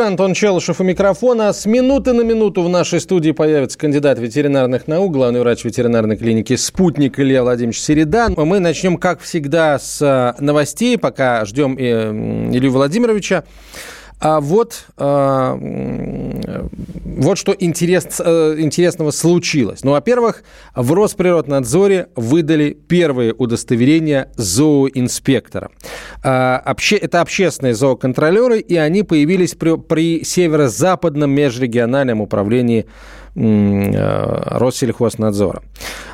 Антон Челышев у микрофона. С минуты на минуту в нашей студии появится кандидат ветеринарных наук, главный врач ветеринарной клиники «Спутник» Илья Владимирович Середан. Мы начнем, как всегда, с э, новостей, пока ждем э, Илью Владимировича. А вот, а, вот что интерес, э, интересного случилось. Ну, во-первых, в Росприроднадзоре выдали первые удостоверения зооинспектора. А, обще, это общественные зооконтролеры, и они появились при, при Северо-Западном межрегиональном управлении Россельхознадзора.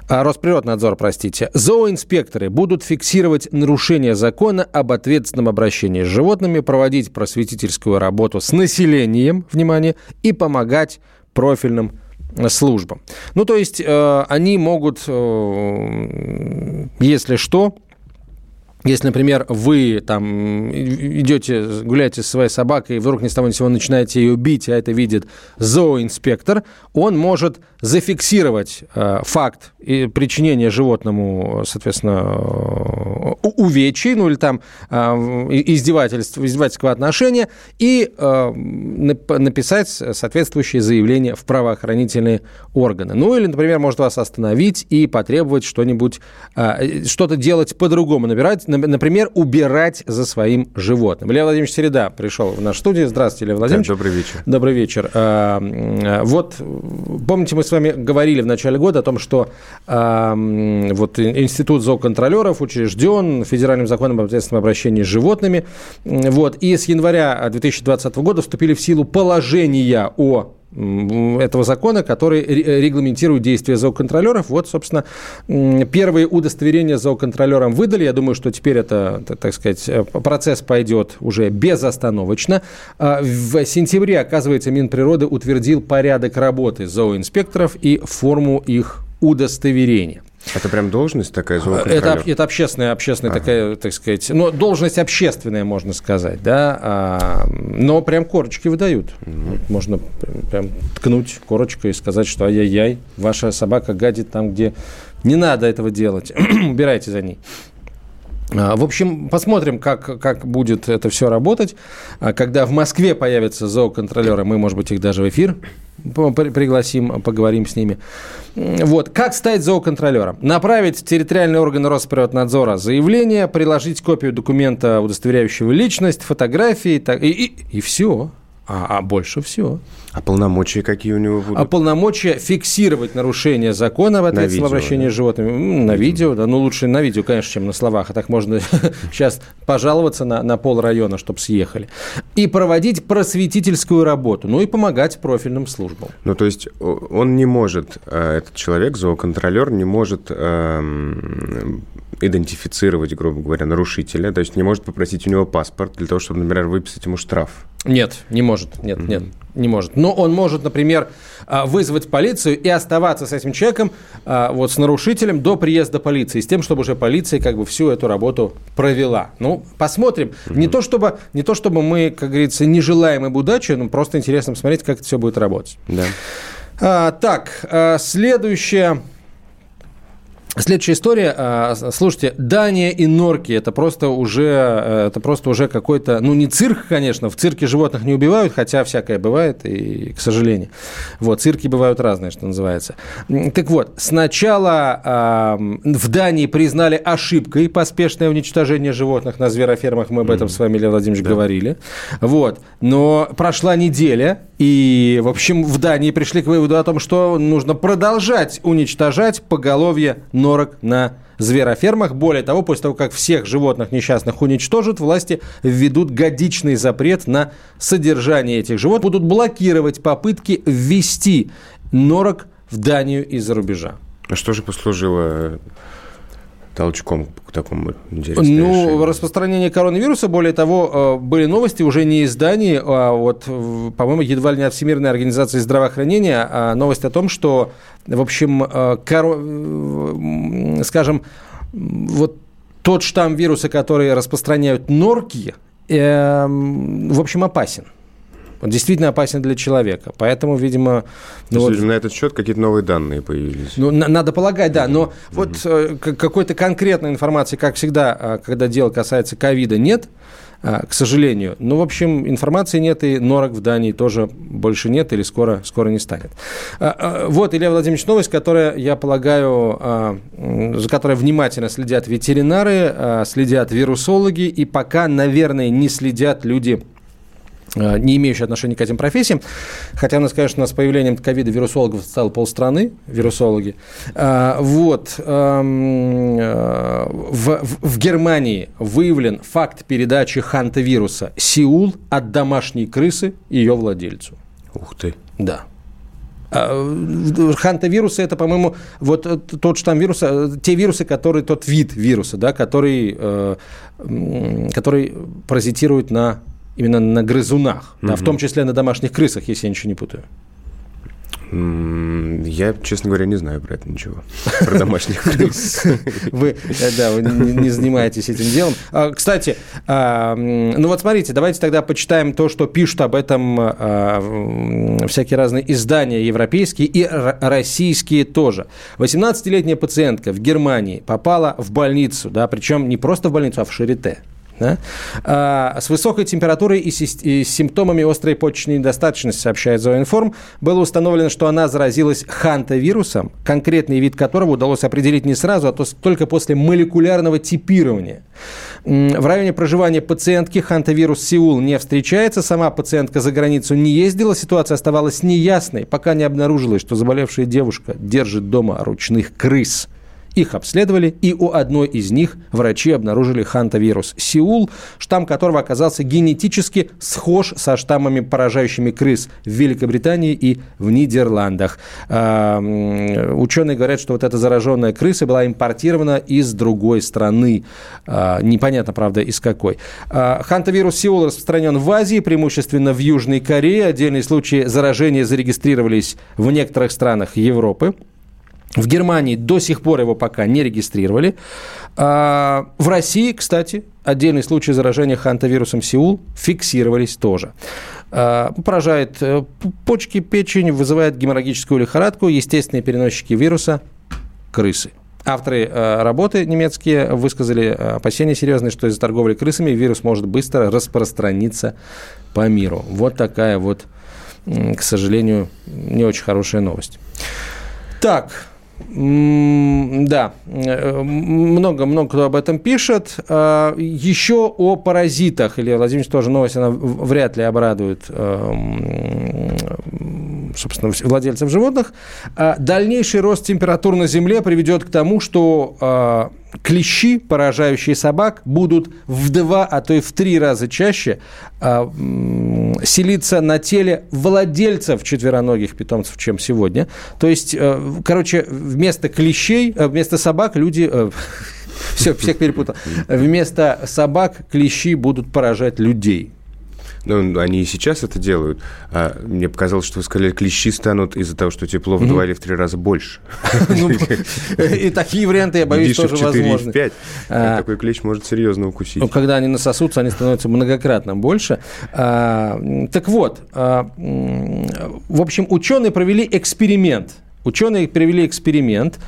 А, Росприроднадзор, простите. Зооинспекторы будут фиксировать нарушения закона об ответственном обращении с животными, проводить просветительскую работу с населением, внимание, и помогать профильным службам. Ну, то есть э, они могут, э, если что, если, например, вы там идете, гуляете со своей собакой, и вдруг ни с того ни с сего начинаете ее бить, а это видит зооинспектор, он может зафиксировать э, факт причинения животному, соответственно, э, увечий, ну или там э, издевательств, издевательского отношения, и э, написать соответствующее заявление в правоохранительные органы. Ну или, например, может вас остановить и потребовать что-нибудь, э, что-то делать по-другому, набирать например, убирать за своим животным. Илья Владимирович Середа пришел в нашу студию. Здравствуйте, Илья Владимирович. Добрый вечер. Добрый вечер. А, вот, помните, мы с вами говорили в начале года о том, что а, вот Институт зооконтролеров учрежден федеральным законом об ответственном обращении с животными. Вот, и с января 2020 года вступили в силу положения о этого закона, который регламентирует действия зооконтролеров. Вот, собственно, первые удостоверения зооконтролерам выдали. Я думаю, что теперь это, так сказать, э, процесс пойдет уже безостановочно. А в сентябре, оказывается, Минприроды утвердил порядок работы зооинспекторов и форму их удостоверения. Это прям должность такая Это, это общественная, общественная ага. такая, так сказать, ну, должность общественная, можно сказать, да, а, но прям корочки выдают. Угу. можно прям ткнуть корочкой и сказать, что ай-яй-яй, ваша собака гадит там, где не надо этого делать, убирайте за ней. А, в общем, посмотрим, как, как будет это все работать. А, когда в Москве появятся зооконтролеры, мы, может быть, их даже в эфир пригласим, поговорим с ними. Вот. Как стать зооконтролером? Направить в территориальные органы Росприроднадзора заявление, приложить копию документа, удостоверяющего личность, фотографии и, и, и все. А, а больше всего. А полномочия какие у него будут? А полномочия фиксировать нарушение закона об ответственном обращении да? с животными. На видео, да. Ну, лучше на видео, конечно, чем на словах. А так можно сейчас пожаловаться на, на пол района, чтобы съехали. И проводить просветительскую работу. Ну и помогать профильным службам. Ну, то есть он не может, э, этот человек, зооконтролер, не может эм, идентифицировать, грубо говоря, нарушителя, то есть не может попросить у него паспорт для того, чтобы, например, выписать ему штраф. Нет, не может, нет, mm-hmm. нет, не может. Но он может, например, а, вызвать полицию и оставаться с этим человеком, а, вот с нарушителем до приезда полиции, с тем, чтобы уже полиция как бы всю эту работу провела. Ну, посмотрим. Mm-hmm. Не то чтобы, не то чтобы мы, как говорится, не желаем им удачи, но просто интересно посмотреть, как это все будет работать. Да. А, так, следующее. Следующая история. А, слушайте, Дания и норки это просто уже, э, это просто уже какой-то, ну не цирк, конечно, в цирке животных не убивают, хотя всякое бывает, и к сожалению. Вот, цирки бывают разные, что называется. Так вот, сначала в Дании признали ошибкой поспешное уничтожение животных на зверофермах, мы об этом с вами, Илья Владимирович, да. говорили. Вот, но прошла неделя, и, в общем, в Дании пришли к выводу о том, что нужно продолжать уничтожать поголовье норок на зверофермах. Более того, после того, как всех животных несчастных уничтожат, власти введут годичный запрет на содержание этих животных. Будут блокировать попытки ввести норок в Данию из-за рубежа. А что же послужило толчком к такому интересному Ну, решению. распространение коронавируса, более того, э, были новости уже не из Дании, а вот, по-моему, едва ли не от Всемирной организации здравоохранения, а новость о том, что, в общем, э, коро... Э, скажем, вот тот штамм вируса, который распространяют норки, э, в общем, опасен. Он действительно опасен для человека. Поэтому, видимо... Ну, вот, на этот счет какие-то новые данные появились. Ну, на, надо полагать, да. Но mm-hmm. вот э, какой-то конкретной информации, как всегда, э, когда дело касается ковида, нет э, к сожалению. Ну, в общем, информации нет, и норок в Дании тоже больше нет или скоро, скоро не станет. Э, вот, Илья Владимирович, новость, которая, я полагаю, за которой внимательно следят ветеринары, следят вирусологи, и пока, наверное, не следят люди Э, не имеющие отношения к этим профессиям. Хотя у нас, конечно, с появлением ковида вирусологов стало полстраны, вирусологи. Э, вот. Эм, э, в, в Германии выявлен факт передачи ханта-вируса Сеул от домашней крысы ее владельцу. Ух ты. Да. Ханта-вирусы – это, по-моему, вот тот штамм вируса, те вирусы, которые, тот вид вируса, да, который, который паразитирует на именно на грызунах, угу. да, в том числе на домашних крысах, если я ничего не путаю. Я, честно говоря, не знаю про это ничего. Про домашних крыс. Вы, э, да, вы не занимаетесь этим делом. А, кстати, а, ну вот смотрите, давайте тогда почитаем то, что пишут об этом а, всякие разные издания европейские и российские тоже. 18-летняя пациентка в Германии попала в больницу, да, причем не просто в больницу, а в Шарите да, а, с высокой температурой и, и симптомами острой почечной недостаточности, сообщает Зоинформ, было установлено, что она заразилась ханта-вирусом, конкретный вид которого удалось определить не сразу, а только после молекулярного типирования. В районе проживания пациентки ханта-вирус Сеул не встречается, сама пациентка за границу не ездила, ситуация оставалась неясной, пока не обнаружилось, что заболевшая девушка держит дома ручных крыс – их обследовали, и у одной из них врачи обнаружили хантавирус Сеул, штамм которого оказался генетически схож со штаммами, поражающими крыс в Великобритании и в Нидерландах. А, ученые говорят, что вот эта зараженная крыса была импортирована из другой страны. А, непонятно, правда, из какой. А, хантавирус Сеул распространен в Азии, преимущественно в Южной Корее. Отдельные случаи заражения зарегистрировались в некоторых странах Европы. В Германии до сих пор его пока не регистрировали. А, в России, кстати, отдельные случаи заражения хантавирусом Сеул фиксировались тоже. А, поражает э, почки, печень, вызывает геморрагическую лихорадку, естественные переносчики вируса – крысы. Авторы э, работы немецкие высказали опасения серьезные, что из-за торговли крысами вирус может быстро распространиться по миру. Вот такая вот, к сожалению, не очень хорошая новость. Так, да, много-много кто об этом пишет. А, еще о паразитах. Илья Владимирович тоже новость, она вряд ли обрадует эм, собственно, владельцев животных. Дальнейший рост температур на Земле приведет к тому, что клещи, поражающие собак, будут в два, а то и в три раза чаще а, селиться на теле владельцев четвероногих питомцев, чем сегодня. То есть, э, короче, вместо клещей, э, вместо собак люди... Все, всех перепутал. Вместо собак клещи будут поражать людей. Ну, они и сейчас это делают. А мне показалось, что вы сказали, клещи станут из-за того, что тепло в два или в три раза больше. Ну, и такие варианты, я боюсь, тоже возможны. в 5. А, такой клещ может серьезно укусить. Ну, когда они насосутся, они становятся многократно больше. А, так вот, в общем, ученые провели эксперимент. Ученые провели эксперимент,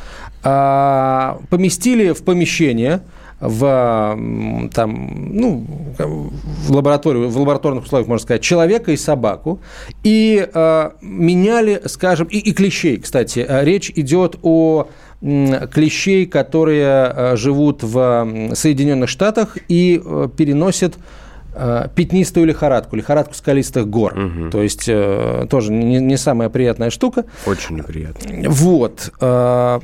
поместили в помещение в, там, ну, в, лабораторию, в лабораторных условиях, можно сказать, человека и собаку, и э, меняли, скажем, и, и клещей, кстати. Э, речь идет о клещей, которые э, живут в Соединенных Штатах и э, переносят пятнистую лихорадку, лихорадку скалистых гор. Угу. То есть э, тоже не, не самая приятная штука. Очень неприятная. Вот. Э,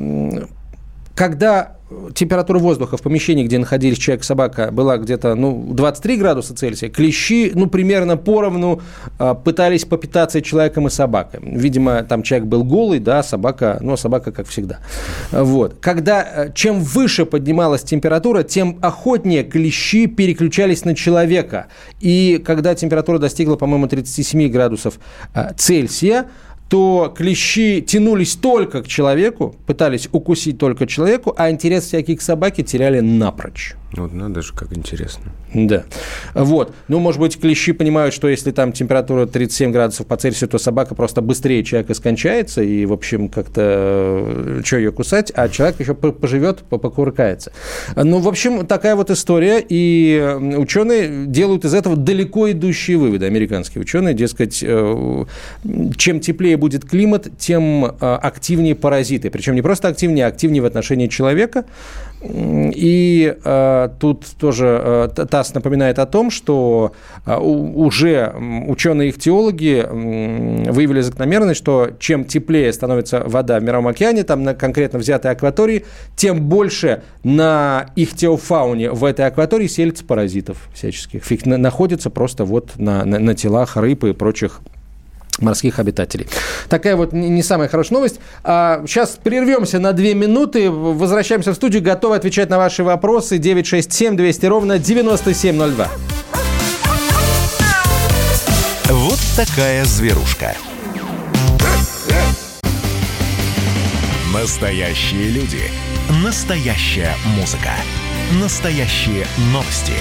когда температура воздуха в помещении, где находились человек собака, была где-то ну, 23 градуса Цельсия, клещи ну, примерно поровну э, пытались попитаться человеком и собакой. Видимо, там человек был голый, да, собака, ну, собака как всегда. Вот. Когда э, чем выше поднималась температура, тем охотнее клещи переключались на человека. И когда температура достигла, по-моему, 37 градусов э, Цельсия, то клещи тянулись только к человеку, пытались укусить только человеку, а интерес всякий к собаке теряли напрочь. Вот надо же, как интересно. Да. Вот. Ну, может быть, клещи понимают, что если там температура 37 градусов по Цельсию, то собака просто быстрее человека скончается, и, в общем, как-то э, что ее кусать, а человек еще поживет, покуркается. Ну, в общем, такая вот история, и ученые делают из этого далеко идущие выводы, американские ученые, дескать, э, чем теплее будет климат, тем э, активнее паразиты. Причем не просто активнее, а активнее в отношении человека. И э, тут тоже э, ТАСС напоминает о том, что э, уже ученые-ихтиологи э, выявили закономерность, что чем теплее становится вода в Мировом океане, там на конкретно взятой акватории, тем больше на ихтиофауне в этой акватории селится паразитов всяческих. Фиг находится просто вот на, на, на телах рыб и прочих морских обитателей. Такая вот не самая хорошая новость. А, сейчас прервемся на две минуты, возвращаемся в студию, готовы отвечать на ваши вопросы. 967 200 ровно 9702. Вот такая зверушка. Настоящие люди. Настоящая музыка. Настоящие новости.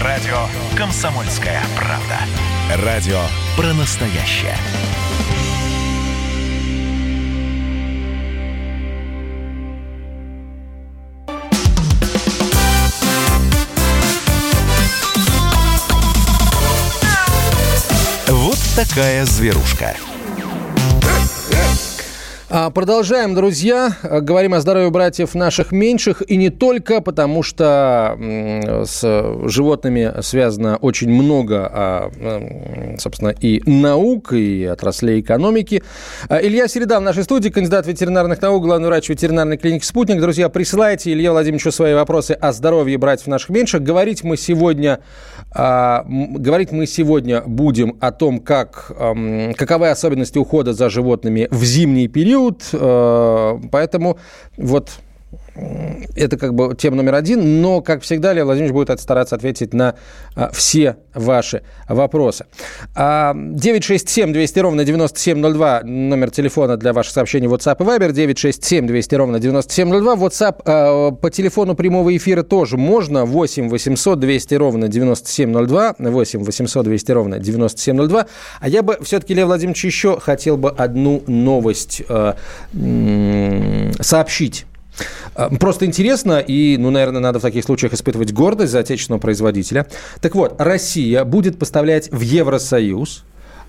Радио «Комсомольская правда». Радио про настоящее. Вот такая зверушка. А, продолжаем, друзья. Говорим о здоровье братьев наших меньших. И не только, потому что с животными связано очень много, а, собственно, и наук, и отраслей экономики. А, Илья Середа в нашей студии, кандидат ветеринарных наук, главный врач ветеринарной клиники «Спутник». Друзья, присылайте Илье Владимировичу свои вопросы о здоровье братьев наших меньших. Говорить мы сегодня, говорить мы сегодня будем о том, как, каковы особенности ухода за животными в зимний период, период, э, поэтому вот это как бы тема номер один, но, как всегда, Лев Владимирович будет стараться ответить на а, все ваши вопросы. А, 967 200 ровно 9702, номер телефона для ваших сообщений WhatsApp и Viber, 967 200 ровно 9702. WhatsApp а, по телефону прямого эфира тоже можно, 8 800 200 ровно 9702, 8 800 200 ровно 9702. А я бы все-таки, Лев Владимирович, еще хотел бы одну новость а, сообщить просто интересно, и, ну, наверное, надо в таких случаях испытывать гордость за отечественного производителя. Так вот, Россия будет поставлять в Евросоюз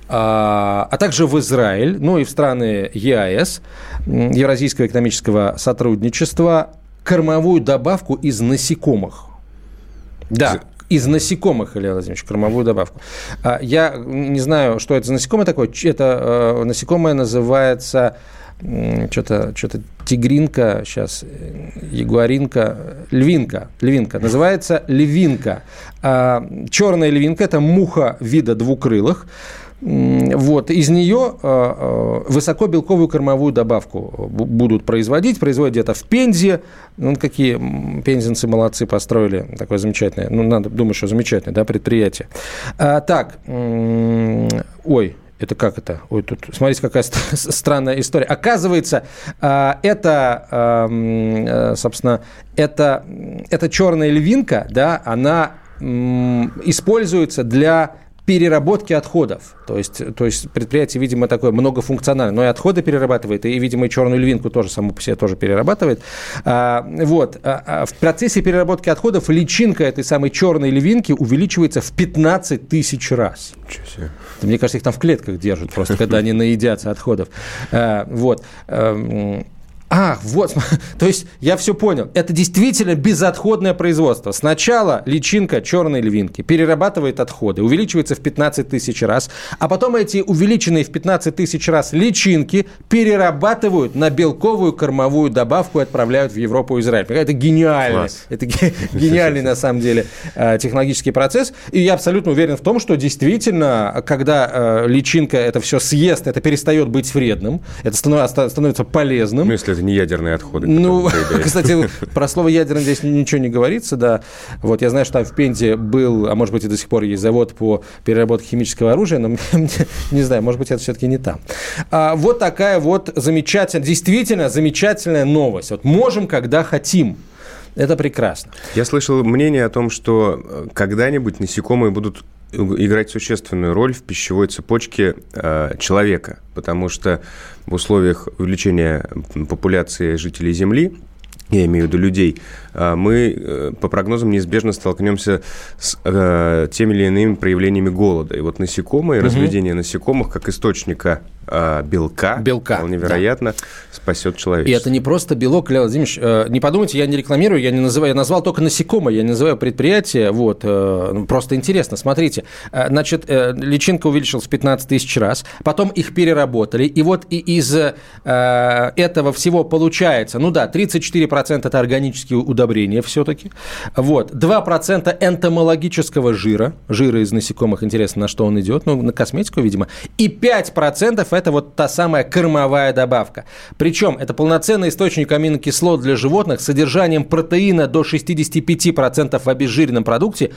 а, а также в Израиль, ну и в страны ЕАЭС, Евразийского экономического сотрудничества, кормовую добавку из насекомых. Да, из насекомых, Илья Владимирович, кормовую добавку. А, я не знаю, что это за насекомое такое. Это э, насекомое называется что-то что тигринка, сейчас э, ягуаринка, львинка, львинка, называется львинка. А, черная львинка – это муха вида двукрылых. Вот, из нее а, а, высокобелковую кормовую добавку будут производить, производят где-то в Пензе. Ну, какие пензенцы молодцы построили, такое замечательное, ну, надо думать, что замечательное, да, предприятие. А, так, ой, это как это? Ой, тут, смотрите, какая странная история. Оказывается, а, это, э, собственно, это, это черная львинка, да, она используется для переработки отходов. То есть, то есть предприятие, видимо, такое многофункциональное, но и отходы перерабатывает, и, видимо, и черную львинку тоже саму по себе тоже перерабатывает. А, вот. А, а в процессе переработки отходов личинка этой самой черной львинки увеличивается в 15 тысяч раз. Мне кажется, их там в клетках держат просто, когда они наедятся отходов. А, вот. А, вот, то есть я все понял. Это действительно безотходное производство. Сначала личинка черной львинки перерабатывает отходы, увеличивается в 15 тысяч раз, а потом эти увеличенные в 15 тысяч раз личинки перерабатывают на белковую кормовую добавку и отправляют в Европу и Израиль. Это гениально. Класс. Это гениальный на самом деле э, технологический процесс. И я абсолютно уверен в том, что действительно, когда э, личинка это все съест, это перестает быть вредным, это становится полезным. Ну, если это не ядерные отходы. Ну, кстати, про слово ядерный здесь ничего не говорится, да. Вот я знаю, что там в Пензе был, а может быть и до сих пор есть завод по переработке химического оружия, но не знаю, может быть это все-таки не там. А, вот такая вот замечательная, действительно замечательная новость. Вот можем, когда хотим. Это прекрасно. Я слышал мнение о том, что э, когда-нибудь насекомые будут играть существенную роль в пищевой цепочке э, человека, потому что в условиях увеличения популяции жителей Земли я имею в виду людей, э, мы э, по прогнозам неизбежно столкнемся с э, теми или иными проявлениями голода. И вот насекомые, угу. разведение насекомых как источника э, белка, белка вполне вероятно, да. спасет человечество. И это не просто белок, Леонид Владимирович, э, не подумайте, я не рекламирую, я не называю, я назвал только насекомое, я не называю предприятие, вот, э, ну, просто интересно, смотрите, э, значит, э, личинка увеличилась в 15 тысяч раз, потом их переработали, и вот и из э, этого всего получается, ну да, 34% это органические удобрения все-таки, вот, 2% энтомологического жира, жира из насекомых, интересно, на что он идет, ну, на косметику, видимо, и 5% это вот та самая кормовая добавка. Причем это полноценный источник аминокислот для животных с содержанием протеина до 65% в обезжиренном продукте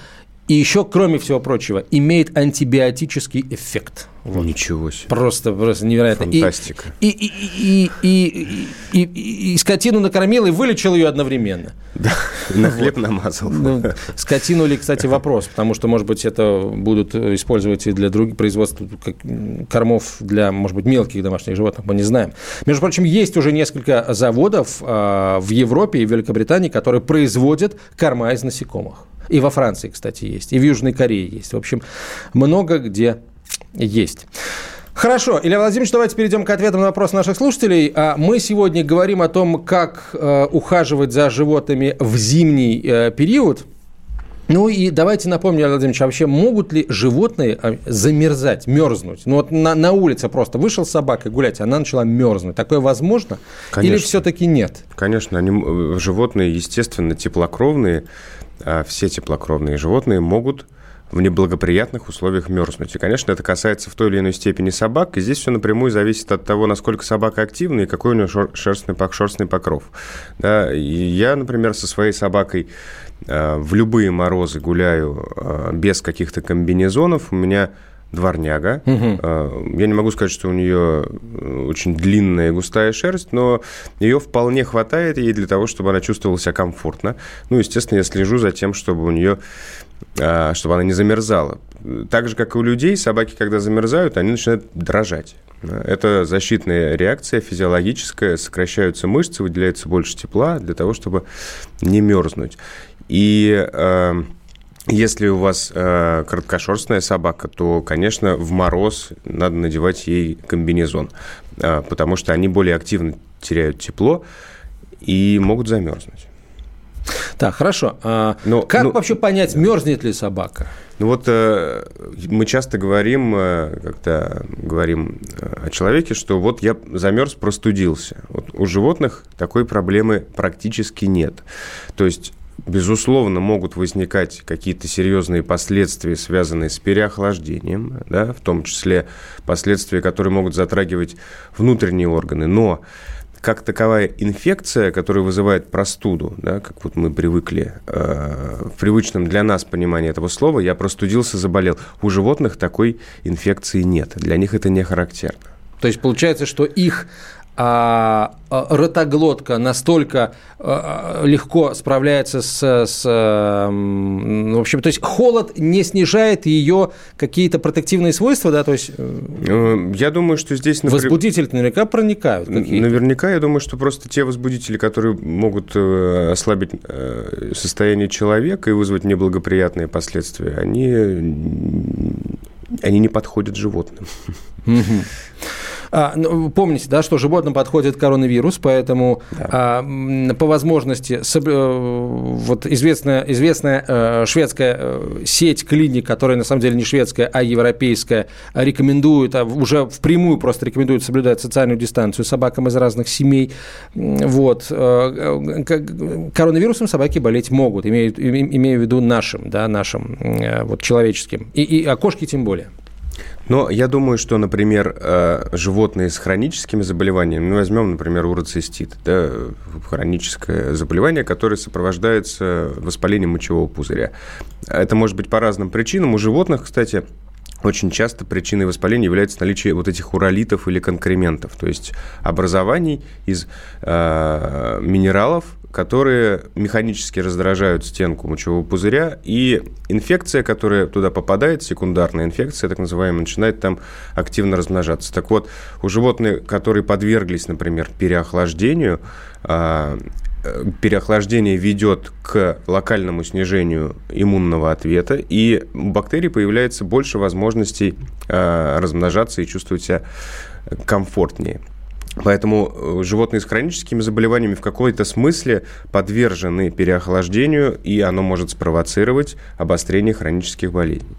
и еще, кроме всего прочего, имеет антибиотический эффект. Вот. Ничего себе. Просто, просто невероятно. Фантастика. И, и, и, и, и, и, и скотину накормил и вылечил ее одновременно. Да, на хлеб намазал. Ну, скотину ли, кстати, вопрос, потому что, может быть, это будут использовать и для других производств кормов для, может быть, мелких домашних животных, мы не знаем. Между прочим, есть уже несколько заводов а, в Европе и в Великобритании, которые производят корма из насекомых. И во Франции, кстати, есть. И в Южной Корее есть. В общем, много где есть. Хорошо, Илья Владимирович, давайте перейдем к ответам на вопрос наших слушателей. А мы сегодня говорим о том, как э, ухаживать за животными в зимний э, период. Ну и давайте напомним, Илья Владимирович, а вообще могут ли животные э, замерзать, мерзнуть? Ну вот на, на улице просто вышел с собакой гулять, она начала мерзнуть. Такое возможно? Конечно. Или все-таки нет? Конечно, они, животные, естественно, теплокровные, все теплокровные животные могут в неблагоприятных условиях мерзнуть. И, конечно, это касается в той или иной степени собак. И здесь все напрямую зависит от того, насколько собака активна и какой у нее шерстный, шерстный покров. Да, и я, например, со своей собакой э, в любые морозы гуляю э, без каких-то комбинезонов. У меня дворняга. Угу. Я не могу сказать, что у нее э, очень длинная и густая шерсть, но ее вполне хватает ей для того, чтобы она чувствовала себя комфортно. Ну, естественно, я слежу за тем, чтобы у нее а, чтобы она не замерзала. Так же, как и у людей, собаки, когда замерзают, они начинают дрожать. Это защитная реакция физиологическая, сокращаются мышцы, выделяется больше тепла для того, чтобы не мерзнуть. И э, если у вас э, короткошерстная собака, то, конечно, в мороз надо надевать ей комбинезон, э, потому что они более активно теряют тепло и могут замерзнуть. Так, хорошо. А Но, как ну, вообще понять, мерзнет ли собака? Ну вот э, мы часто говорим, э, когда говорим э, о человеке, что вот я замерз, простудился. Вот у животных такой проблемы практически нет. То есть Безусловно, могут возникать какие-то серьезные последствия, связанные с переохлаждением, да, в том числе последствия, которые могут затрагивать внутренние органы. Но как таковая инфекция, которая вызывает простуду, да, как вот мы привыкли э, в привычном для нас понимании этого слова, я простудился, заболел. У животных такой инфекции нет. Для них это не характерно. То есть получается, что их а, а, ротоглотка настолько а, легко справляется с, с в общем, то есть холод не снижает ее какие-то протективные свойства, да, то есть э, я думаю, что здесь например, возбудители наверняка проникают. Какие-то. Наверняка, я думаю, что просто те возбудители, которые могут э, ослабить э, состояние человека и вызвать неблагоприятные последствия, они они не подходят животным. А, ну, помните, да, что животным подходит коронавирус, поэтому да. а, по возможности соб... Э, вот известная, известная э, шведская э, сеть клиник, которая на самом деле не шведская, а европейская, рекомендует, а уже впрямую просто рекомендует соблюдать социальную дистанцию собакам из разных семей. Вот. Коронавирусом собаки болеть могут, имею, имею в виду нашим, да, нашим, вот человеческим. И, и, а кошки тем более. Но я думаю, что, например, э, животные с хроническими заболеваниями, ну, возьмем, например, уроцистит, да, хроническое заболевание, которое сопровождается воспалением мочевого пузыря. Это может быть по разным причинам. У животных, кстати, очень часто причиной воспаления является наличие вот этих уролитов или конкрементов, то есть образований из э, минералов, которые механически раздражают стенку мочевого пузыря, и инфекция, которая туда попадает, секундарная инфекция, так называемая, начинает там активно размножаться. Так вот, у животных, которые подверглись, например, переохлаждению, а, переохлаждение ведет к локальному снижению иммунного ответа, и у бактерий появляется больше возможностей а, размножаться и чувствовать себя комфортнее. Поэтому э, животные с хроническими заболеваниями в какой-то смысле подвержены переохлаждению, и оно может спровоцировать обострение хронических болезней.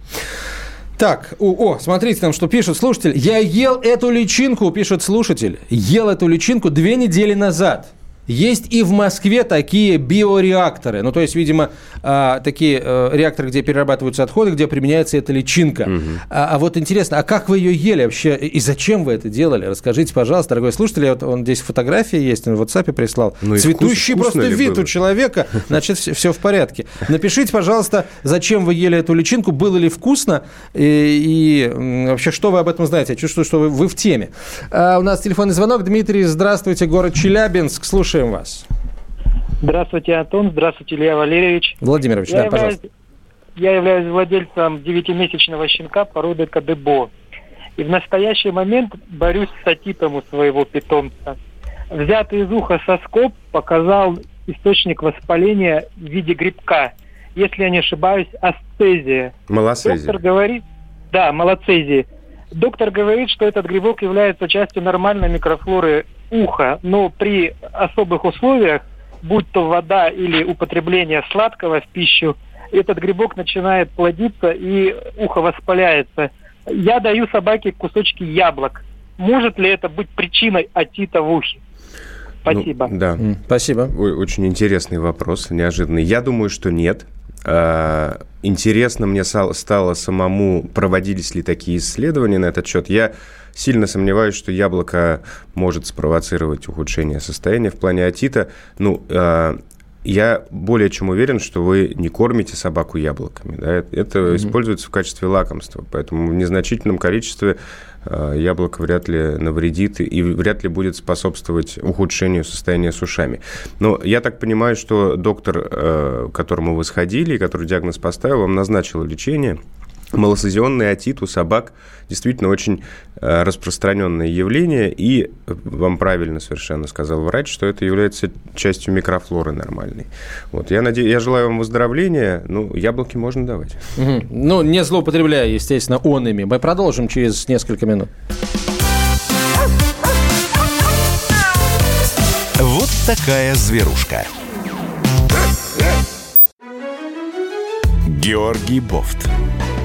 Так, о, о, смотрите там, что пишет слушатель. Я ел эту личинку, пишет слушатель. Ел эту личинку две недели назад. Есть и в Москве такие биореакторы. Ну, то есть, видимо, а, такие а, реакторы, где перерабатываются отходы, где применяется эта личинка. Угу. А, а вот интересно, а как вы ее ели вообще? И зачем вы это делали? Расскажите, пожалуйста, дорогой слушатель. Вот он здесь фотография есть, он в WhatsApp прислал. Ну, Цветущий вкус, просто вид было? у человека. Значит, все, все в порядке. Напишите, пожалуйста, зачем вы ели эту личинку, было ли вкусно и, и вообще, что вы об этом знаете? Я чувствую, что вы, вы в теме. А, у нас телефонный звонок. Дмитрий, здравствуйте, город Челябинск. Слушай слушаем вас. Здравствуйте, Антон. Здравствуйте, Илья Валерьевич. Владимирович, я да, являюсь, пожалуйста. Я являюсь владельцем девятимесячного щенка породы Кадебо. И в настоящий момент борюсь с атитом у своего питомца. Взятый из уха соскоб показал источник воспаления в виде грибка. Если я не ошибаюсь, астезия. Малоцезия. Доктор говорит, да, малоцезия. Доктор говорит, что этот грибок является частью нормальной микрофлоры уха, но при особых условиях, будь то вода или употребление сладкого в пищу, этот грибок начинает плодиться и ухо воспаляется. Я даю собаке кусочки яблок. Может ли это быть причиной отита в ухе? Спасибо. Ну, да. Спасибо. Очень интересный вопрос, неожиданный. Я думаю, что нет. А, интересно мне стало самому, проводились ли такие исследования на этот счет. Я сильно сомневаюсь, что яблоко может спровоцировать ухудшение состояния в плане отита. Ну, а, я более чем уверен, что вы не кормите собаку яблоками. Да? Это mm-hmm. используется в качестве лакомства, поэтому в незначительном количестве э, яблоко вряд ли навредит и вряд ли будет способствовать ухудшению состояния с ушами. Но я так понимаю, что доктор, э, к которому вы сходили, который диагноз поставил, вам назначил лечение – Малосезионный отит у собак действительно очень э, распространенное явление, и вам правильно совершенно сказал врач, что это является частью микрофлоры нормальной. Вот. Я, надеюсь, я желаю вам выздоровления. Ну, яблоки можно давать. Угу. Ну, не злоупотребляя, естественно, он ими. Мы продолжим через несколько минут. Вот такая зверушка. Георгий Бофт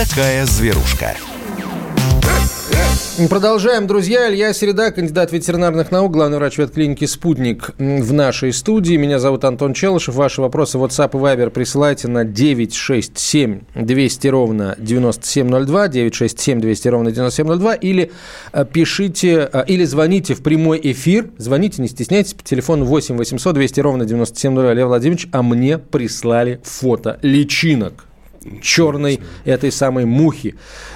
Такая зверушка. Продолжаем, друзья. Илья Середа, кандидат ветеринарных наук, главный врач ветклиники «Спутник» в нашей студии. Меня зовут Антон Челышев. Ваши вопросы в WhatsApp и Viber присылайте на 967 200 ровно 9702, 967 200 ровно 9702, или э, пишите, э, или звоните в прямой эфир. Звоните, не стесняйтесь, по телефону 8 800 200 ровно 9702. Лев Владимирович, а мне прислали фото личинок черной этой самой мухи.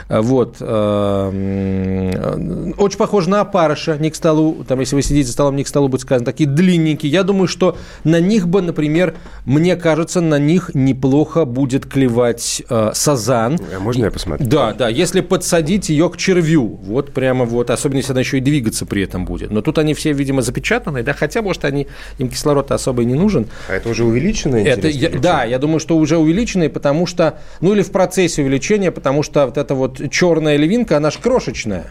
Вот. Э, очень похоже на опарыша, не к столу, там, если вы сидите за столом, не к столу будет сказано, такие длинненькие. Я думаю, что на них бы, например, мне кажется, на них неплохо будет клевать э, сазан. А можно я посмотрю? Да, да, если подсадить ее к червю, вот прямо вот, особенно если она еще и двигаться при этом будет. Но тут они все, видимо, запечатаны, да, хотя, может, они, им кислород особо и не нужен. А это уже увеличенное? Это, я, да, я думаю, что уже увеличенные, потому что, ну или в процессе увеличения, потому что вот эта вот черная львинка, она ж крошечная.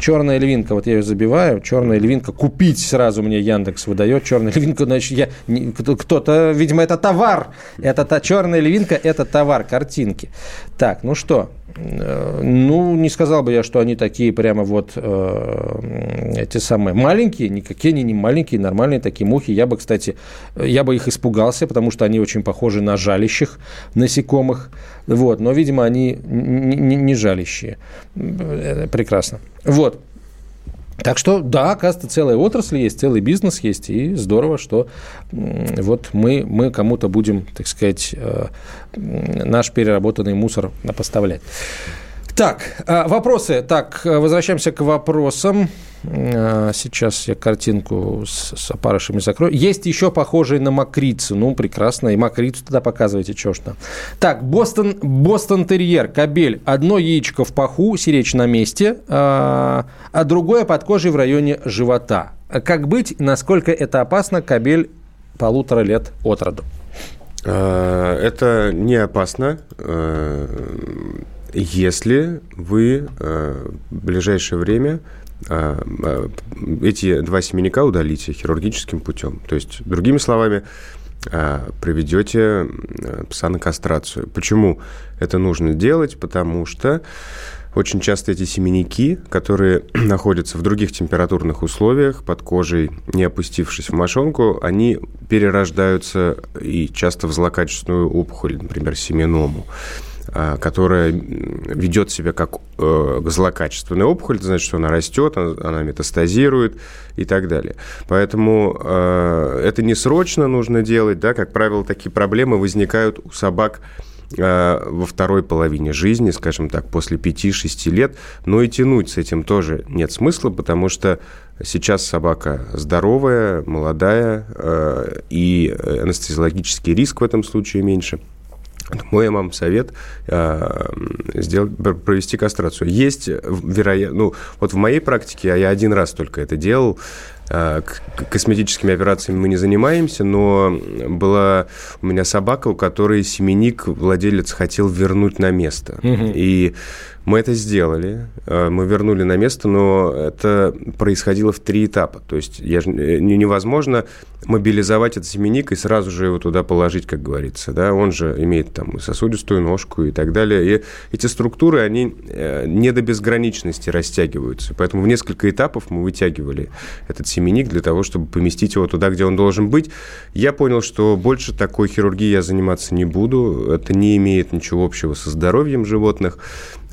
Черная львинка, вот я ее забиваю, черная львинка, купить сразу мне Яндекс выдает, черная львинка, значит, я, кто-то, видимо, это товар, это та черная львинка, это товар, картинки. Так, ну что, ну, не сказал бы я, что они такие прямо вот э, эти самые маленькие, никакие они не маленькие, нормальные такие мухи. Я бы, кстати, я бы их испугался, потому что они очень похожи на жалящих насекомых. Вот, но, видимо, они не, не, не жалящие. Э, прекрасно. Вот. Так что, да, оказывается, целая отрасль есть, целый бизнес есть, и здорово, что вот мы, мы кому-то будем, так сказать, э, наш переработанный мусор поставлять. Так, э, вопросы. Так, возвращаемся к вопросам. Э, сейчас я картинку с, с опарышами закрою. Есть еще похожие на макрицу. Ну, прекрасно. И макрицу тогда показывайте, что ж там. Так, Бостон, Бостон терьер, кабель. Одно яичко в паху, сиречь на месте, а, а другое под кожей в районе живота. Как быть, насколько это опасно, кабель полутора лет от роду? Это не опасно, э, если вы в ближайшее время а, а, эти два семенника удалите хирургическим путем. То есть, другими словами, проведете пса на кастрацию. Почему это нужно делать? Потому что очень часто эти семенники, которые находятся в других температурных условиях, под кожей, не опустившись в мошонку, они перерождаются и часто в злокачественную опухоль, например, семеному. А, которая ведет себя как э, злокачественная опухоль, это значит, что она растет, она метастазирует и так далее. Поэтому э, это не срочно нужно делать, да, как правило, такие проблемы возникают у собак э, во второй половине жизни, скажем так, после 5-6 лет, но и тянуть с этим тоже нет смысла, потому что сейчас собака здоровая, молодая, и анестезиологический риск в этом случае меньше – мой вам совет э, сделать, провести кастрацию. Есть, вероятно, ну, вот в моей практике, а я один раз только это делал, э, косметическими операциями мы не занимаемся, но была у меня собака, у которой семенник владелец хотел вернуть на место. Угу. И мы это сделали, э, мы вернули на место, но это происходило в три этапа. То есть я, э, невозможно мобилизовать этот семенник и сразу же его туда положить, как говорится. Да? Он же имеет там сосудистую ножку и так далее. И эти структуры, они э, не до безграничности растягиваются. Поэтому в несколько этапов мы вытягивали этот семенник для того, чтобы поместить его туда, где он должен быть. Я понял, что больше такой хирургией я заниматься не буду. Это не имеет ничего общего со здоровьем животных.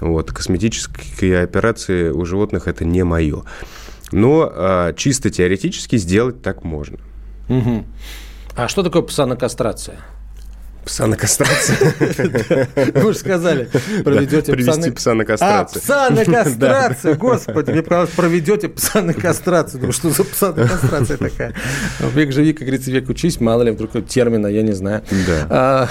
Вот, косметические операции у животных это не мое. Но а, чисто теоретически сделать так можно. Угу. А что такое псанокастрация? Пса на кастрацию. Вы же сказали, проведете Привести пса на кастрацию. А, пса на кастрацию, господи, мне проведете пса на кастрацию. Думаю, что за пса на кастрация такая? Век живи, как говорится, век учись, мало ли вдруг термина, я не знаю. Да. А,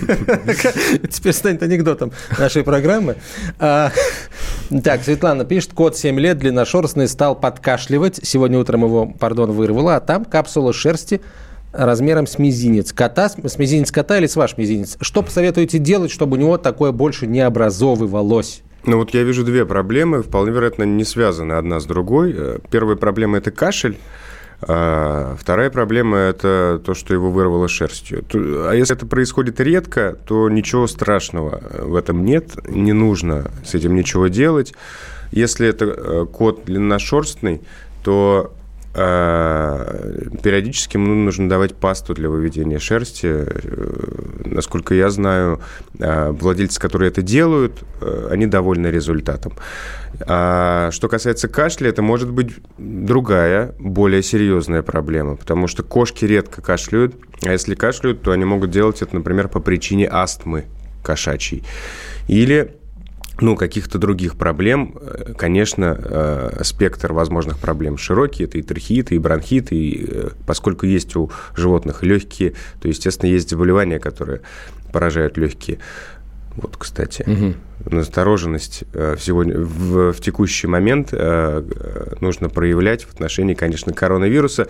теперь станет анекдотом нашей программы. А, так, Светлана пишет, кот 7 лет, длинношерстный, стал подкашливать. Сегодня утром его, пардон, вырвало, а там капсула шерсти размером с мизинец кота, с мизинец кота или с ваш мизинец. Что посоветуете делать, чтобы у него такое больше не образовывалось? Ну вот я вижу две проблемы, вполне вероятно, не связаны одна с другой. Э, первая проблема – это кашель. А вторая проблема – это то, что его вырвало шерстью. А если это происходит редко, то ничего страшного в этом нет, не нужно с этим ничего делать. Если это э, кот длинношерстный, то периодически ему нужно давать пасту для выведения шерсти. Э, насколько я знаю, а, владельцы, которые это делают, э, они довольны результатом. А что касается кашля, это может быть другая, более серьезная проблема, потому что кошки редко кашляют, а если кашляют, то они могут делать это, например, по причине астмы. кошачий. Или ну, каких-то других проблем, э, конечно, э, спектр возможных проблем широкий. Это и трахеиты, и бронхиты, и э, поскольку есть у животных легкие, то, естественно, есть заболевания, которые поражают легкие. Вот, кстати, угу. настороженность сегодня, в, в текущий момент нужно проявлять в отношении, конечно, коронавируса.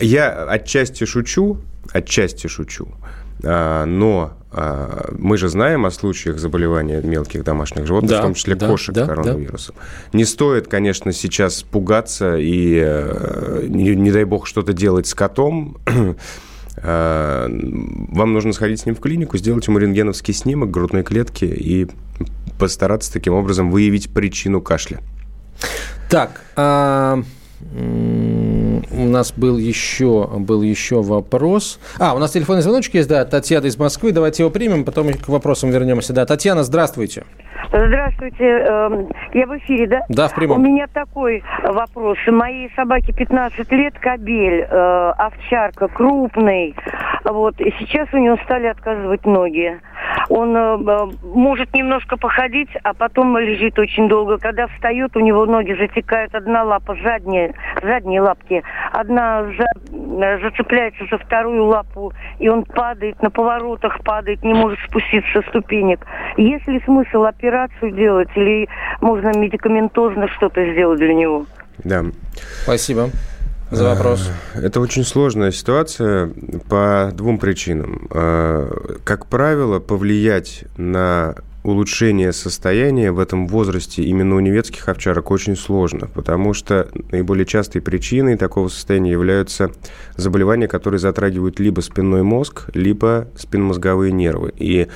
Я отчасти шучу, отчасти шучу, но а, мы же знаем о случаях заболевания мелких домашних животных, да, в том числе да, кошек да, коронавирусом. Да. Не стоит, конечно, сейчас пугаться и, э, не, не дай бог, что-то делать с котом. А, вам нужно сходить с ним в клинику, сделать ему рентгеновский снимок грудной клетки и постараться таким образом выявить причину кашля. Так, а у нас был еще, был еще вопрос. А, у нас телефонный звоночек есть, да, Татьяна из Москвы. Давайте его примем, потом к вопросам вернемся. Да, Татьяна, здравствуйте. Здравствуйте, эм, я в эфире, да? Да, в прямом. У меня такой вопрос. Моей собаке 15 лет, кабель, э, овчарка, крупный. Вот, и сейчас у него стали отказывать ноги. Он э, э, может немножко походить, а потом лежит очень долго. Когда встает, у него ноги затекают. Одна лапа, задняя, задние лапки. Одна за, э, зацепляется за вторую лапу, и он падает, на поворотах падает, не может спуститься со ступенек. Есть ли смысл операцию делать или можно медикаментозно что-то сделать для него? Да. Спасибо за вопрос? Э, это очень сложная ситуация по двум причинам. Э, как правило, повлиять на улучшение состояния в этом возрасте именно у немецких овчарок очень сложно, потому что наиболее частой причиной такого состояния являются заболевания, которые затрагивают либо спинной мозг, либо спинномозговые нервы. И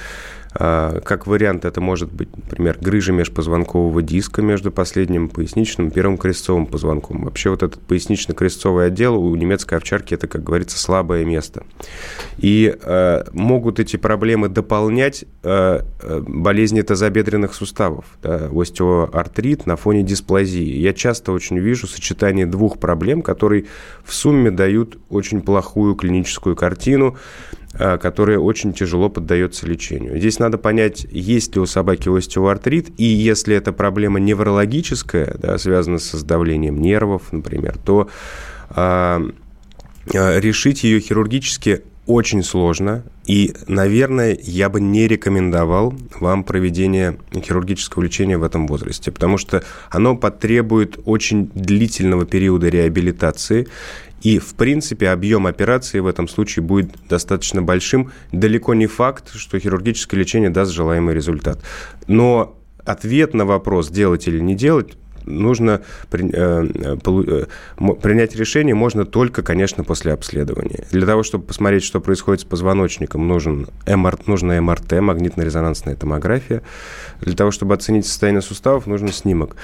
как вариант, это может быть, например, грыжа межпозвонкового диска между последним поясничным и первым крестцовым позвонком. Вообще вот этот пояснично-крестцовый отдел у немецкой овчарки это, как говорится, слабое место. И э, могут эти проблемы дополнять э, болезни тазобедренных суставов, да, остеоартрит на фоне дисплазии. Я часто очень вижу сочетание двух проблем, которые в сумме дают очень плохую клиническую картину. Э, которая очень тяжело поддается лечению. Здесь надо понять, есть ли у собаки остеоартрит, и если эта проблема неврологическая, да, связана с давлением нервов, например, то э, э, решить ее хирургически очень сложно, и, наверное, я бы не рекомендовал вам проведение хирургического лечения в этом возрасте, потому что оно потребует очень длительного периода реабилитации, и, в принципе, объем операции в этом случае будет достаточно большим. Далеко не факт, что хирургическое лечение даст желаемый результат. Но ответ на вопрос, делать или не делать, нужно при, э, э, принять решение можно только, конечно, после обследования. Для того, чтобы посмотреть, что происходит с позвоночником, нужен МР, нужна МРТ, магнитно-резонансная томография. Для того, чтобы оценить состояние суставов, нужен снимок.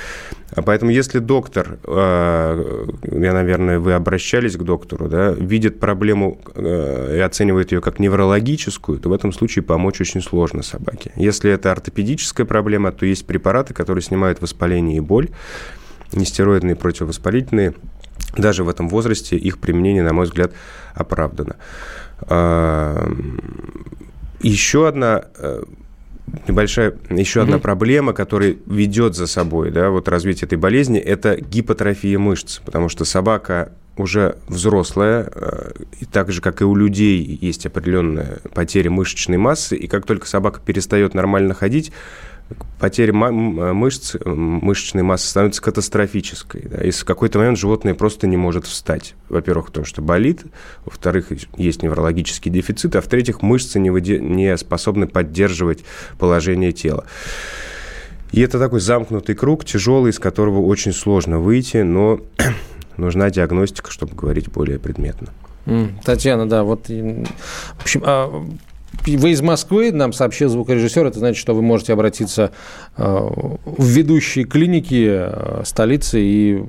А поэтому, если доктор, э, я, наверное, вы обращались к доктору, да, видит проблему э, и оценивает ее как неврологическую, то в этом случае помочь очень сложно собаке. Если это ортопедическая проблема, то есть препараты, которые снимают воспаление и боль, нестероидные противовоспалительные. Даже в этом возрасте их применение, на мой взгляд, оправдано. А, еще одна э, небольшая еще mm-hmm. одна проблема, которая ведет за собой да, вот развитие этой болезни, это гипотрофия мышц, потому что собака уже взрослая, э, и так же, как и у людей, есть определенная потеря мышечной массы, и как только собака перестает нормально ходить, потеря мышц, мышечной массы становится катастрофической. Да, и в какой-то момент животное просто не может встать. Во-первых, потому что болит, во-вторых, есть неврологический дефицит, а в-третьих, мышцы не, выде... не способны поддерживать положение тела. И это такой замкнутый круг, тяжелый, из которого очень сложно выйти, но нужна диагностика, чтобы говорить более предметно. Татьяна, да, вот, в общем, а вы из Москвы, нам сообщил звукорежиссер, это значит, что вы можете обратиться э, в ведущие клиники э, столицы и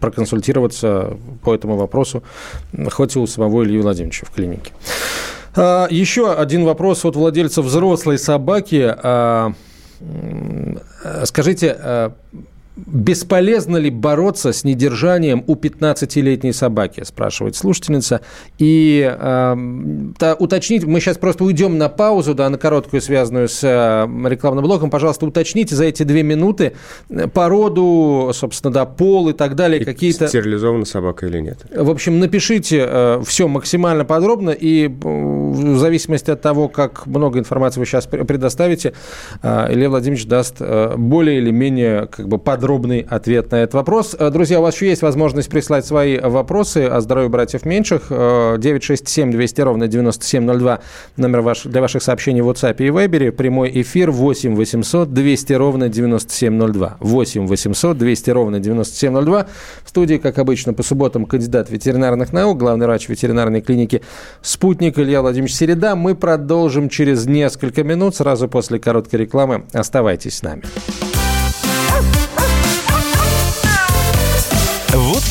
проконсультироваться по этому вопросу, хоть и у самого Ильи Владимировича в клинике. А, еще один вопрос от владельца взрослой собаки. А, скажите, бесполезно ли бороться с недержанием у 15-летней собаки, спрашивает слушательница. И э, уточнить, мы сейчас просто уйдем на паузу, да, на короткую, связанную с э, рекламным блоком. Пожалуйста, уточните за эти две минуты породу, собственно, да, пол и так далее, какие-то... Стерилизована собака или нет. В общем, напишите э, все максимально подробно, и э, в зависимости от того, как много информации вы сейчас предоставите, э, Илья Владимирович даст э, более или менее как бы подробный ответ на этот вопрос. Э, друзья, у вас еще есть возможность прислать свои вопросы о здоровье братьев меньших. 967 200 ровно 9702 номер ваш, для ваших сообщений в WhatsApp и Viber. Прямой эфир 8 800 200 ровно 9702. 8 800 200 ровно 9702. В студии, как обычно, по субботам кандидат ветеринарных наук, главный врач ветеринарной клиники «Спутник» Илья Владимирович Середа. Мы продолжим через несколько минут, сразу после короткой рекламы. Оставайтесь с нами.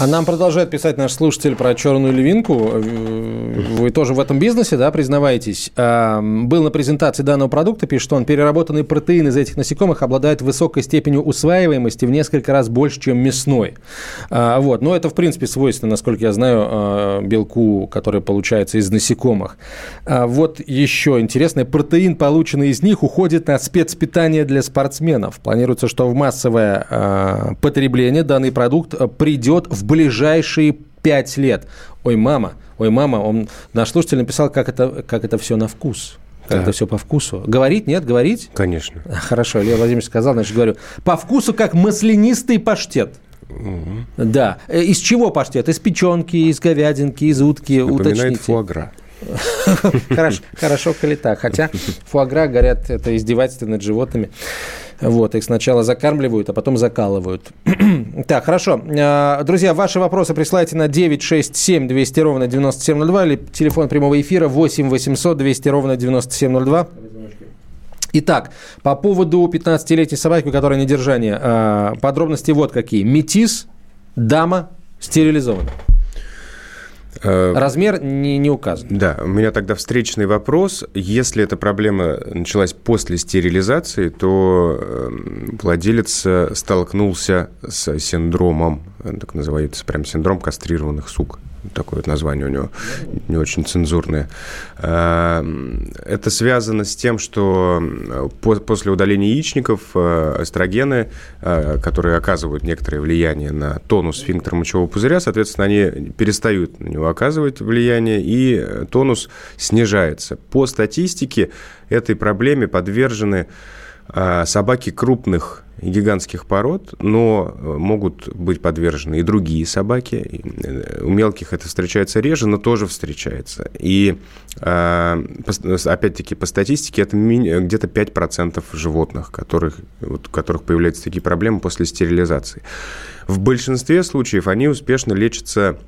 А нам продолжает писать наш слушатель про черную львинку. Вы тоже в этом бизнесе, да, признаваетесь? А, Был на презентации данного продукта, пишет он, переработанный протеин из этих насекомых обладает высокой степенью усваиваемости в несколько раз больше, чем мясной. А, Вот. Но это, в принципе, свойственно, насколько я знаю, а, белку, который получается из насекомых. Вот еще интересное. Протеин, полученный из них, уходит на спецпитание для спортсменов. Планируется, что в массовое потребление данный продукт придет в ближайшие пять лет. Ой, мама, ой, мама, он, наш слушатель написал, как это, как это все на вкус. Как Да. это все по вкусу. Говорить, нет, говорить? Конечно. Хорошо, Илья Владимирович сказал, значит, говорю. По вкусу, как маслянистый паштет. Да. Э, Из чего паштет? Из печенки, из говядинки, из утки? Напоминает Уточните. фуагра. Хорошо, коли так. Хотя фуагра, говорят, это издевательство над животными. Вот, их сначала закармливают, а потом закалывают. так, хорошо. А, Друзья, ваши вопросы присылайте на 967 200 ровно 9702 или телефон прямого эфира 8 800 200 ровно 9702. Итак, по поводу 15-летней собаки, у которой недержание, а, подробности вот какие. Метис, дама, стерилизована. Э, Размер не, не указан. Да, у меня тогда встречный вопрос. Если эта проблема началась после стерилизации, то э, владелец э, столкнулся с синдромом, э, так называется, прям синдром кастрированных сук. Такое вот название у него, не очень цензурное. Э, Это связано с тем, что э, по- после удаления яичников э, эстрогены, э, которые оказывают некоторое влияние на тонус сфинктера мочевого пузыря, соответственно, они перестают на него оказывать влияние, и тонус снижается. По статистике этой проблеме подвержены собаки крупных и гигантских пород, но э, могут быть подвержены и другие собаки. Э, У мелких это встречается реже, но тоже встречается. И э, опять-таки по статистике это где-то 5% животных, которых, вот, у которых появляются такие проблемы после стерилизации. В большинстве случаев они успешно лечатся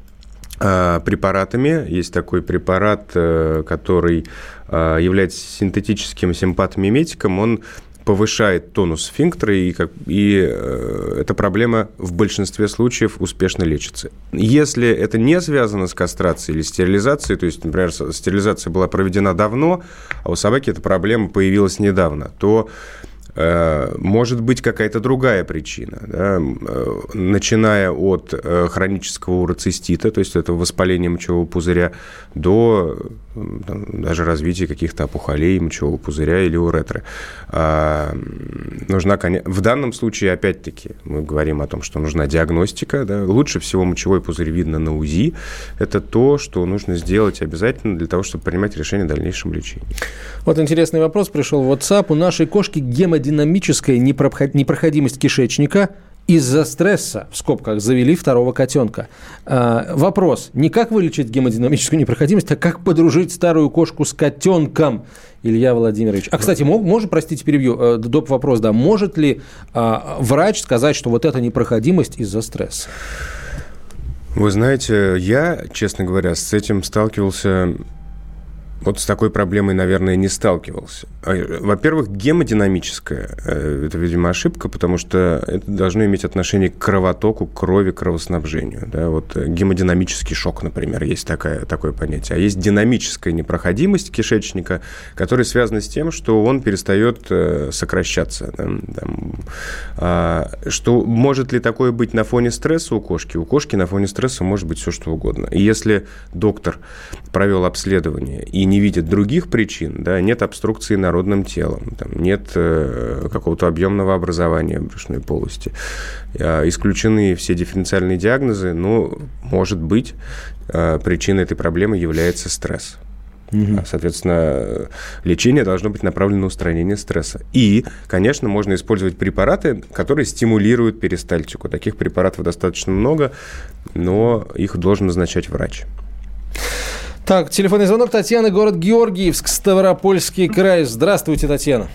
препаратами. Есть такой препарат, который является синтетическим симпатомиметиком. Он повышает тонус сфинктера, и, как, и э, эта проблема в большинстве случаев успешно лечится. Если это не связано с кастрацией или стерилизацией, то есть, например, стерилизация была проведена давно, а у собаки эта проблема появилась недавно, то Может быть какая-то другая причина, да, э, начиная от э, хронического уроцистита, то есть это воспаление мочевого пузыря, до э, там, даже развития каких-то опухолей мочевого пузыря или уретры. А, Нужна, в данном случае, опять-таки, мы говорим о том, что нужна диагностика. да. Лучше всего мочевой пузырь видно на УЗИ. Это то, что нужно сделать обязательно для того, чтобы принимать решение о дальнейшем лечении. Вот интересный вопрос пришел в WhatsApp. У нашей кошки гемодинамическая непроход- непроходимость кишечника из-за стресса, в скобках, завели второго котенка. А, вопрос. Не как вылечить гемодинамическую непроходимость, а как подружить старую кошку с котенком, Илья Владимирович. А, кстати, может, простите, перебью, э, доп. вопрос, да, может ли а, врач сказать, что вот эта непроходимость из-за стресса? Вы знаете, я, честно говоря, с этим сталкивался... Вот с такой проблемой, наверное, не сталкивался. А, Во-первых, гемодинамическая э, – это, видимо, ошибка, потому что это должно иметь отношение к кровотоку, крови, кровоснабжению. Да? Вот э, гемодинамический шок, например, есть такая, такое понятие. А есть динамическая непроходимость кишечника, которая связана с тем, что он перестает э, сокращаться. да, там. А, что может ли такое быть на фоне стресса у кошки? У кошки на фоне стресса может быть все, что угодно. И если доктор провел обследование и не видит других причин, да, нет обструкции народным телом, там, нет э, какого-то объемного образования брюшной полости, э, исключены все дифференциальные диагнозы, ну, может быть, э, причиной этой проблемы является стресс. А, Соответственно, лечение должно быть направлено на устранение стресса. И, конечно, можно использовать препараты, которые стимулируют перистальтику. Таких препаратов достаточно много, но их должен назначать врач. Так, телефонный звонок Татьяны, город Георгиевск, Ставропольский край. Здравствуйте, Татьяна.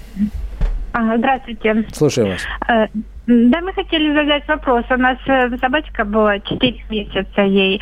А, Здравствуйте. Слушаем вас. Э, Да, мы хотели задать вопрос. У нас э, собачка была 4 месяца ей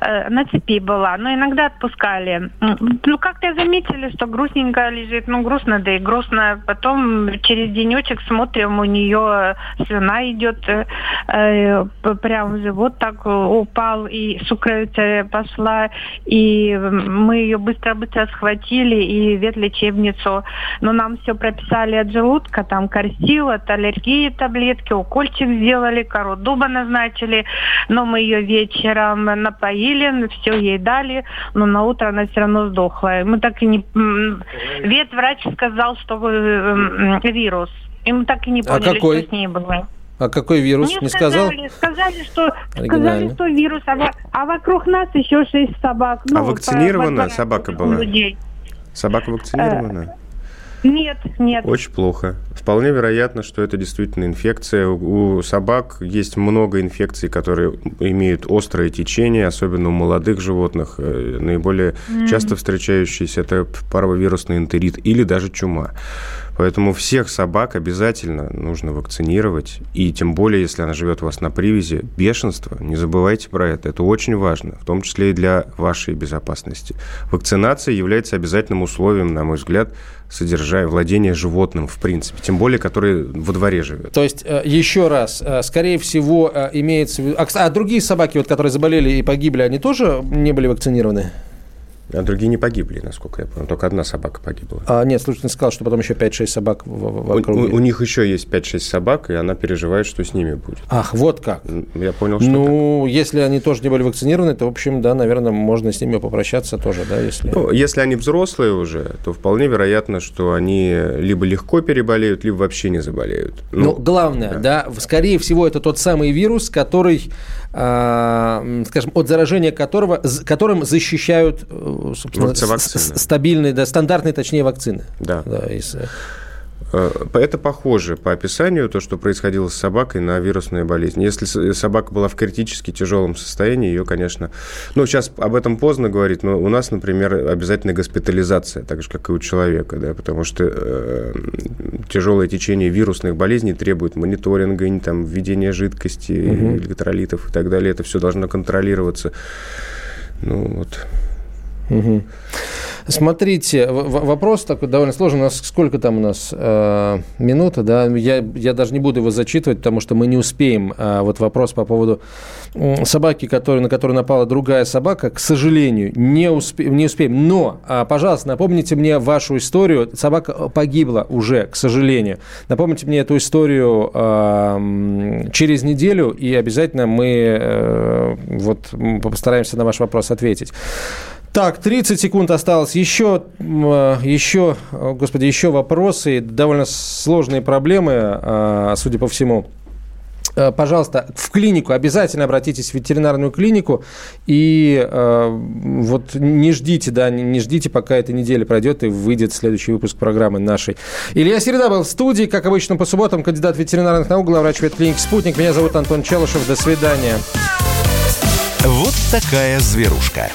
э, на цепи была, но иногда отпускали. Ну, как-то заметили, что грустненько лежит. Ну, грустно, да и грустно. Потом через денечек смотрим, у нее слюна идет э, э, прям живот так упал, и сукровица пошла, и мы ее быстро-быстро схватили и ветлечебницу. Но нам все прописали от желудка, там корсил, от аллергии таблетки, укольчик сделали, кору дуба назначили, но мы ее вечером напоили, все ей дали, но на утро она все равно сдохла. Мы так и не... Ветврач сказал, что э, м, вирус. И мы так и не А поняли, какой? что с ней было. А какой вирус? Мне Не сказал? сказали, сказали, что, сказали, что вирус, а, а вокруг нас еще шесть собак. А Ну, вакцинирована по- по- собака была? людей. Собака вакцинирована? Нет, нет. Очень плохо. Вполне вероятно, что это действительно инфекция. У собак есть много инфекций, которые имеют острое течение, особенно у молодых животных. Э, Наиболее М. часто встречающийся это паровирусный энтерит или даже чума. Поэтому всех собак обязательно нужно вакцинировать. И тем более, если она живет у вас на привязи, бешенство, не забывайте про это. Это очень важно, в том числе и для вашей безопасности. Вакцинация является обязательным условием, на мой взгляд, содержания владения животным, в принципе. Тем более, который во дворе живет. То есть, э, еще раз, э, скорее всего, э, имеется. А, а другие собаки, вот, которые заболели и погибли, они тоже не были вакцинированы? А другие не погибли, насколько я понял. Только одна собака погибла. А, нет, слушай, ты сказал, что потом еще 5-6 собак в, в- в У, у- у них еще есть 5-6 собак, и она переживает, что с ними будет. Ах, вот как. Я понял, что Ну, если они тоже не были вакцинированы, то, в общем, да, наверное, можно с ними попрощаться тоже, да, если... Ну, если они взрослые уже, то вполне вероятно, что они либо легко переболеют, либо вообще не заболеют. Ну, главное, да. скорее всего, это тот самый вирус, который, скажем, от заражения которого, которым защищают, э, собственно, стабильные, да, стандартные, точнее, вакцины. Да. из, э, Э, Это похоже по описанию, то, что происходило с собакой на вирусную болезнь. Если с- собака была в критически тяжелом состоянии, ее, конечно... Ну, сейчас об этом поздно говорить, но у нас, например, обязательно госпитализация, так же, как и у человека, да, потому что э, тяжелое течение вирусных болезней требует мониторинга, не там, введения жидкости, Мгм. электролитов и так далее. Это все должно контролироваться. Ну, вот... Мгм. Смотрите, вопрос такой довольно сложный. У нас сколько там у нас? Э, минута, да? Я, я даже не буду его зачитывать, потому что мы не успеем. А вот вопрос по поводу собаки, который, на которую напала другая собака, к сожалению, не, успе, не успеем. Но, а, пожалуйста, напомните мне вашу историю. Собака погибла уже, к сожалению. Напомните мне эту историю м, через неделю, и обязательно мы э, вот постараемся на ваш вопрос ответить. Так, 30 секунд осталось. Еще, э, еще, э, господи, еще вопросы, довольно сложные проблемы, э, судя по всему. Э, Пожалуйста, в клинику обязательно обратитесь в ветеринарную клинику и э, вот не ждите, да, не ждите, пока эта неделя пройдет и выйдет следующий выпуск программы нашей. Илья Середа был в студии, как обычно по субботам, кандидат ветеринарных наук, главврач ветклиники «Спутник». Меня зовут Антон Челышев. До свидания. Вот такая зверушка.